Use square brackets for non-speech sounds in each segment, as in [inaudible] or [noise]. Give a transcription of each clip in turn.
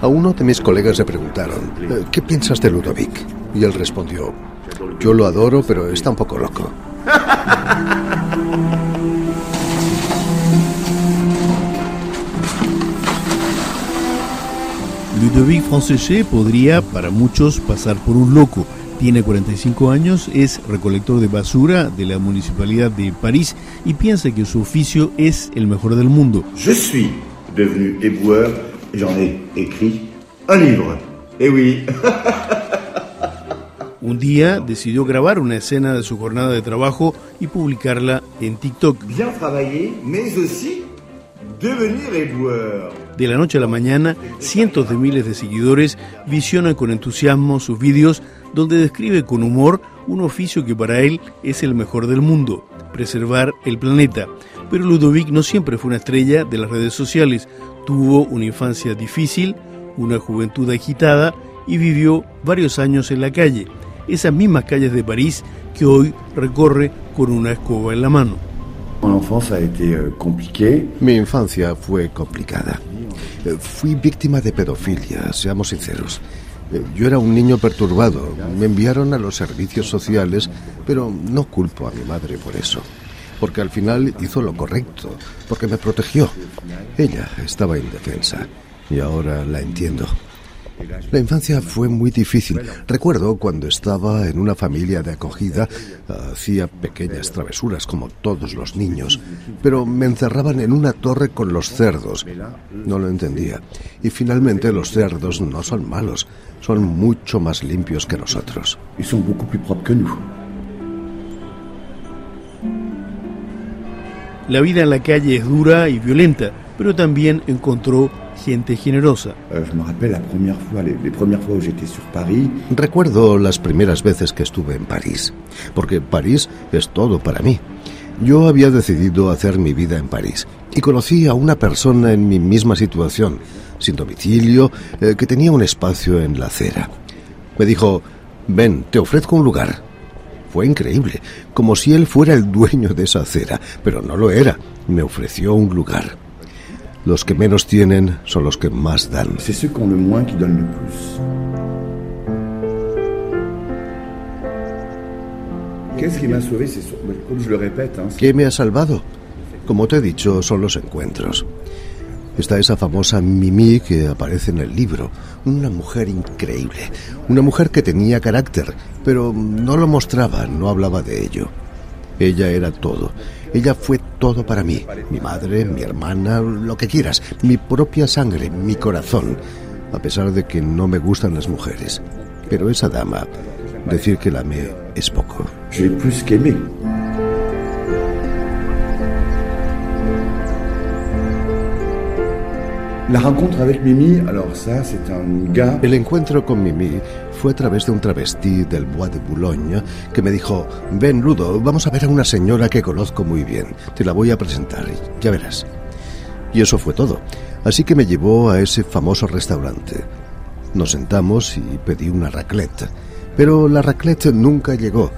A uno de mis colegas le preguntaron, eh, ¿qué piensas de Ludovic? Y él respondió, yo lo adoro, pero está un poco loco. [laughs] Ludovic Franceschet podría, para muchos, pasar por un loco. Tiene 45 años, es recolector de basura de la municipalidad de París y piensa que su oficio es el mejor del mundo. Je suis devenu éboueur j'en ai écrit un livre. Eh oui. [laughs] Un día decidió grabar una escena de su jornada de trabajo y publicarla en TikTok. Bien travailler, mais aussi devenir éboueur. De la noche a la mañana, cientos de miles de seguidores visionan con entusiasmo sus vídeos donde describe con humor un oficio que para él es el mejor del mundo, preservar el planeta. Pero Ludovic no siempre fue una estrella de las redes sociales. Tuvo una infancia difícil, una juventud agitada y vivió varios años en la calle, esas mismas calles de París que hoy recorre con una escoba en la mano. Euh, Mi infancia fue complicada. Eh, fui víctima de pedofilia, seamos sinceros. Eh, yo era un niño perturbado. Me enviaron a los servicios sociales, pero no culpo a mi madre por eso. Porque al final hizo lo correcto, porque me protegió. Ella estaba indefensa y ahora la entiendo. La infancia fue muy difícil. Recuerdo cuando estaba en una familia de acogida, hacía pequeñas travesuras como todos los niños, pero me encerraban en una torre con los cerdos. No lo entendía. Y finalmente los cerdos no son malos, son mucho más limpios que nosotros. Y son beaucoup plus propres que nous. La vida en la calle es dura y violenta, pero también encontró gente generosa. Recuerdo las primeras veces que estuve en París, porque París es todo para mí. Yo había decidido hacer mi vida en París y conocí a una persona en mi misma situación, sin domicilio, eh, que tenía un espacio en la acera. Me dijo, ven, te ofrezco un lugar. Fue increíble, como si él fuera el dueño de esa acera, pero no lo era. Me ofreció un lugar. Los que menos tienen son los que más dan. C'est ceux qui ont le moins qui donnent le plus. Qu'est-ce qui m'a sauvé C'est comme je le répète. Hein, ¿Qué me ha salvado? Como te he dicho, son los encuentros. Está esa famosa Mimi que aparece en el libro, una mujer increíble, una mujer que tenía carácter, pero no lo mostraba, no hablaba de ello. Ella era todo. Ella fue todo para mí. Mi madre, mi hermana, lo que quieras. Mi propia sangre, mi corazón. A pesar de que no me gustan las mujeres. Pero esa dama, decir que la amé es poco. J'ai plus qu'aimé. La rencontre avec Mimi, alors ça, c'est un gars. El encuentro con Mimi fue a través de un travesti del Bois de Boulogne que me dijo: Ven, Ludo, vamos a ver a una señora que conozco muy bien. Te la voy a presentar, ya verás. Y eso fue todo. Así que me llevó a ese famoso restaurante. Nos sentamos y pedí una raclette. Pero la raclette nunca llegó.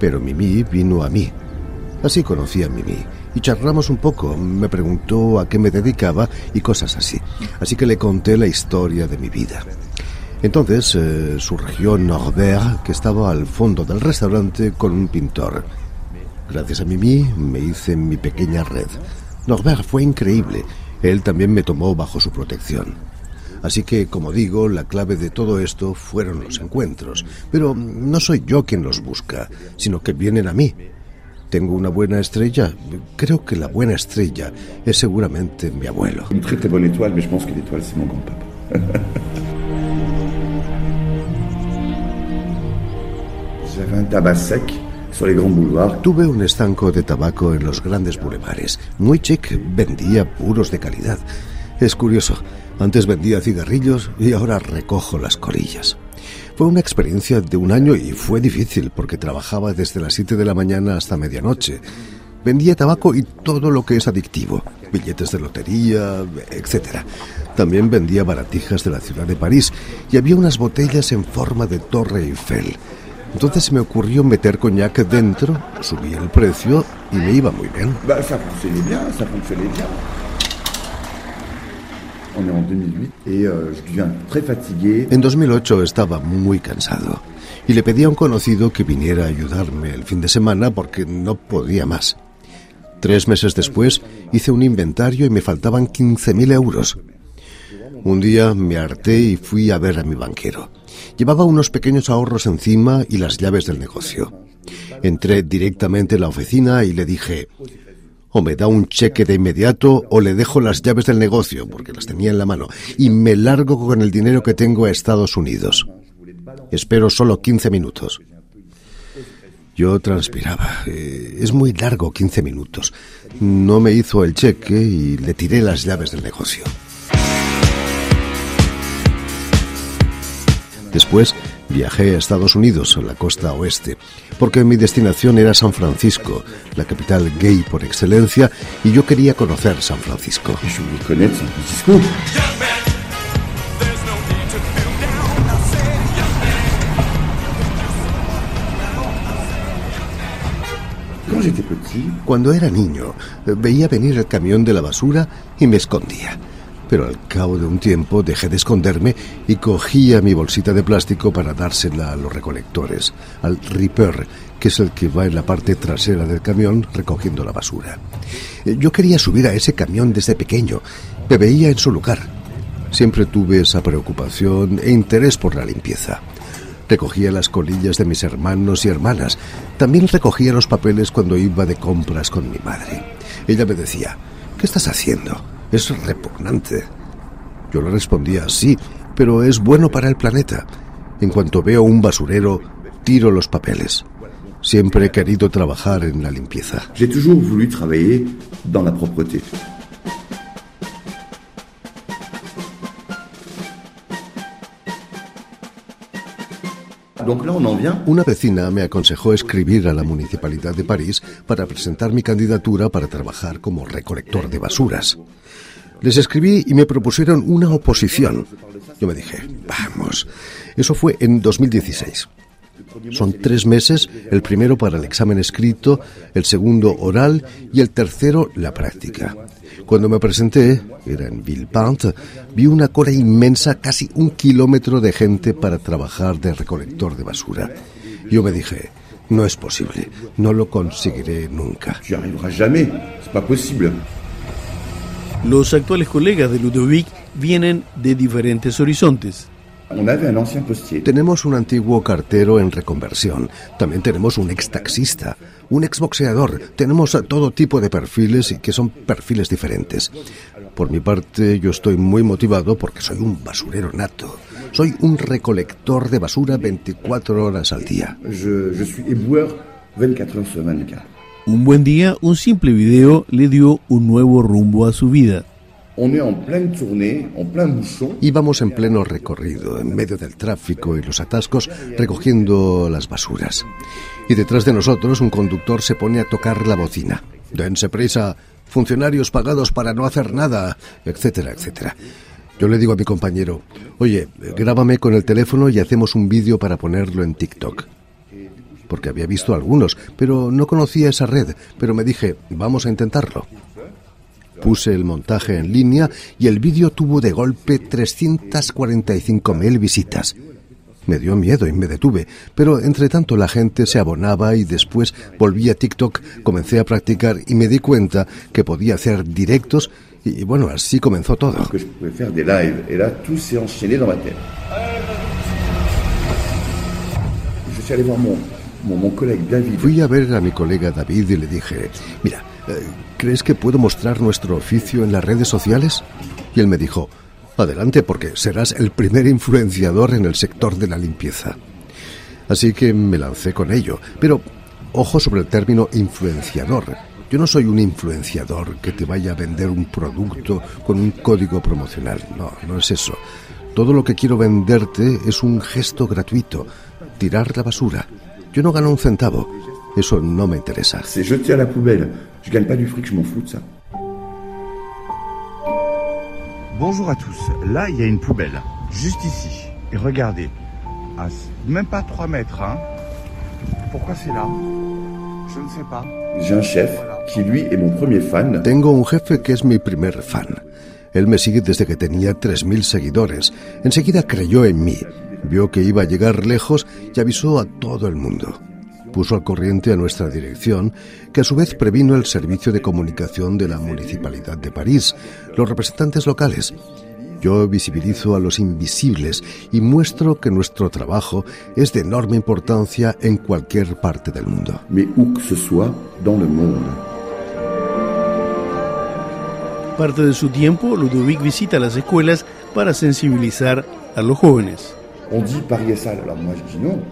Pero Mimi vino a mí. Así conocí a Mimi y charlamos un poco. Me preguntó a qué me dedicaba y cosas así. Así que le conté la historia de mi vida. Entonces eh, surgió Norbert, que estaba al fondo del restaurante con un pintor. Gracias a Mimi me hice mi pequeña red. Norbert fue increíble. Él también me tomó bajo su protección. Así que, como digo, la clave de todo esto fueron los encuentros. Pero no soy yo quien los busca, sino que vienen a mí. Tengo una buena estrella. Creo que la buena estrella es seguramente mi abuelo. Une très très bonne étoile, mais je pense que l'étoile, c'est mon grand-papa. [laughs] J'avais un tabac sec. Tuve un estanco de tabaco en los grandes bulevares. Muy chic, vendía puros de calidad. Es curioso, antes vendía cigarrillos y ahora recojo las colillas. Fue una experiencia de un año y fue difícil porque trabajaba desde las 7 de la mañana hasta medianoche. Vendía tabaco y todo lo que es adictivo, billetes de lotería, etc. También vendía baratijas de la ciudad de París y había unas botellas en forma de Torre Eiffel. Entonces se me ocurrió meter coñac dentro, subí el precio y me iba muy bien. Bah, ça fonctionnait bien, ça fonctionnait bien. En 2008 estaba muy cansado y le pedí a un conocido que viniera a ayudarme el fin de semana porque no podía más. Tres meses después hice un inventario y me faltaban 15.000 euros. Un día me harté y fui a ver a mi banquero. Llevaba unos pequeños ahorros encima y las llaves del negocio. Entré directamente en la oficina y le dije, o me da un cheque de inmediato o le dejo las llaves del negocio, porque las tenía en la mano, y me largo con el dinero que tengo a Estados Unidos. Espero solo 15 minutos. Yo transpiraba. Eh, es muy largo 15 minutos. No me hizo el cheque y le tiré las llaves del negocio. Después viajé a Estados Unidos, a la costa oeste, porque mi destinación era San Francisco, la capital gay por excelencia, y yo quería conocer San Francisco. Cuando era niño, veía venir el camión de la basura y me escondía. Pero al cabo de un tiempo dejé de esconderme y cogía mi bolsita de plástico para dársela a los recolectores, al ripper, que es el que va en la parte trasera del camión recogiendo la basura. Yo quería subir a ese camión desde pequeño. Me veía en su lugar. Siempre tuve esa preocupación e interés por la limpieza. Recogía las colillas de mis hermanos y hermanas. También recogía los papeles cuando iba de compras con mi madre. Ella me decía, ¿qué estás haciendo? Es repugnante. Yo le respondía, sí, pero es bueno para el planeta. En cuanto veo un basurero, tiro los papeles. Siempre he querido trabajar en la limpieza. J'ai toujours voulu travailler dans la propreté. Una vecina me aconsejó escribir a la Municipalidad de París para presentar mi candidatura para trabajar como recolector de basuras. Les escribí y me propusieron una oposición. Yo me dije, vamos, eso fue en 2016. Son tres meses, el primero para el examen escrito, el segundo oral y el tercero la práctica. Cuando me presenté, era en Villepinte, vi una cola inmensa, casi un kilómetro de gente para trabajar de recolector de basura. Yo me dije, no es posible, no lo conseguiré nunca. Los actuales colegas de Ludovic vienen de diferentes horizontes. Tenemos un antiguo cartero en reconversión. También tenemos un ex taxista, un ex boxeador. Tenemos todo tipo de perfiles y que son perfiles diferentes. Por mi parte, yo estoy muy motivado porque soy un basurero nato. Soy un recolector de basura 24 horas al día. Un buen día, un simple video le dio un nuevo rumbo a su vida. Íbamos en pleno recorrido, en medio del tráfico y los atascos, recogiendo las basuras. Y detrás de nosotros un conductor se pone a tocar la bocina. Dense prisa, funcionarios pagados para no hacer nada, etcétera, etcétera. Yo le digo a mi compañero, oye, grábame con el teléfono y hacemos un vídeo para ponerlo en TikTok. Porque había visto algunos, pero no conocía esa red, pero me dije, vamos a intentarlo. Puse el montaje en línea y el vídeo tuvo de golpe 345.000 visitas. Me dio miedo y me detuve, pero entre tanto la gente se abonaba y después volví a TikTok, comencé a practicar y me di cuenta que podía hacer directos y bueno, así comenzó todo. Fui a ver a mi colega David y le dije, mira, ¿crees que puedo mostrar nuestro oficio en las redes sociales? Y él me dijo, adelante porque serás el primer influenciador en el sector de la limpieza. Así que me lancé con ello, pero ojo sobre el término influenciador. Yo no soy un influenciador que te vaya a vender un producto con un código promocional. No, no es eso. Todo lo que quiero venderte es un gesto gratuito, tirar la basura. Yo no gano un centavo. Eso no me interesa. C'est jeter à la poubelle. Je gagne pas du fric, je m'en fous de ça. Bonjour à tous. Là, il y a une poubelle, juste ici. Et regardez, à même pas 3 mètres. Hein. Pourquoi c'est là? Je ne sais pas. J'ai un chef qui, lui, est mon premier fan. Tengo un jefe que es mi primer fan. Él me sigue desde que tenía 3.000 seguidores. Enseguida creyó en mí, vio que iba a llegar lejos y avisó a todo el mundo. Puso al corriente a nuestra dirección, que a su vez previno el servicio de comunicación de la Municipalidad de París, los representantes locales. Yo visibilizo a los invisibles y muestro que nuestro trabajo es de enorme importancia en cualquier parte del mundo. Parte de su tiempo, Ludovic visita las escuelas para sensibilizar a los jóvenes.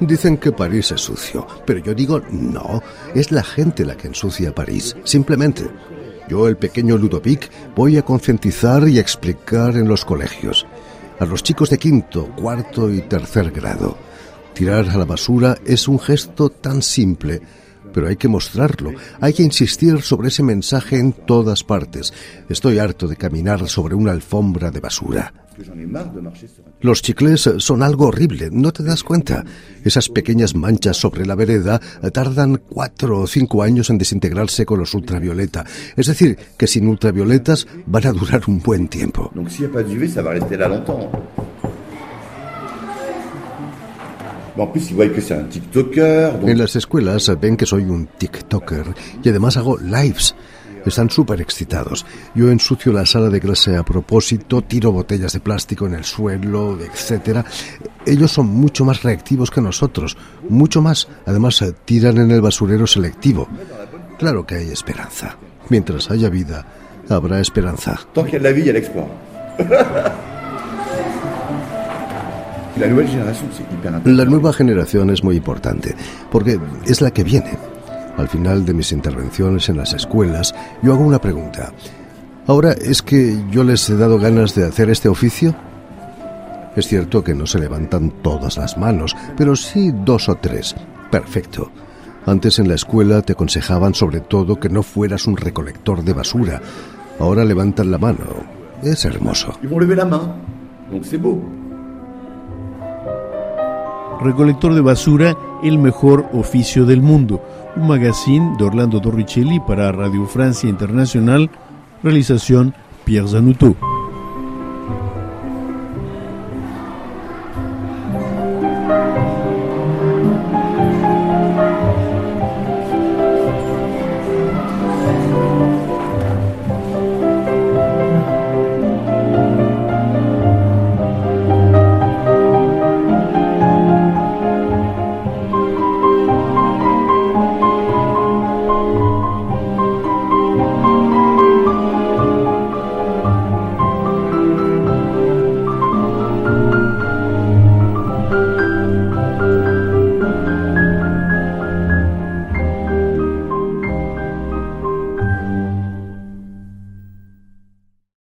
Dicen que París es sucio, pero yo digo no, es la gente la que ensucia París, simplemente. Yo, el pequeño Ludovic, voy a concientizar y explicar en los colegios. A los chicos de quinto, cuarto y tercer grado. Tirar a la basura es un gesto tan simple, pero hay que mostrarlo, hay que insistir sobre ese mensaje en todas partes. Estoy harto de caminar sobre una alfombra de basura. Los chiclés son algo horrible, ¿no te das cuenta? Esas pequeñas manchas sobre la vereda tardan cuatro o cinco años en desintegrarse con los ultravioleta. Es decir, que sin ultravioletas van a durar un buen tiempo. En las escuelas ven que soy un TikToker y además hago lives. Están súper excitados. Yo ensucio la sala de clase a propósito, tiro botellas de plástico en el suelo, etc. Ellos son mucho más reactivos que nosotros, mucho más. Además, eh, tiran en el basurero selectivo. Claro que hay esperanza. Mientras haya vida, habrá esperanza. tant la. [laughs] La nueva generación es muy importante, porque es la que viene. Al final de mis intervenciones en las escuelas, yo hago una pregunta. Ahora, ¿es que yo les he dado ganas de hacer este oficio? Es cierto que no se levantan todas las manos, pero sí dos o tres. Perfecto. Antes en la escuela te aconsejaban sobre todo que no fueras un recolector de basura. Ahora levantan la mano. Es hermoso. Recolector de basura, el mejor oficio del mundo. Un magazine de Orlando Torricelli para Radio Francia Internacional. Realización Pierre Zanuto.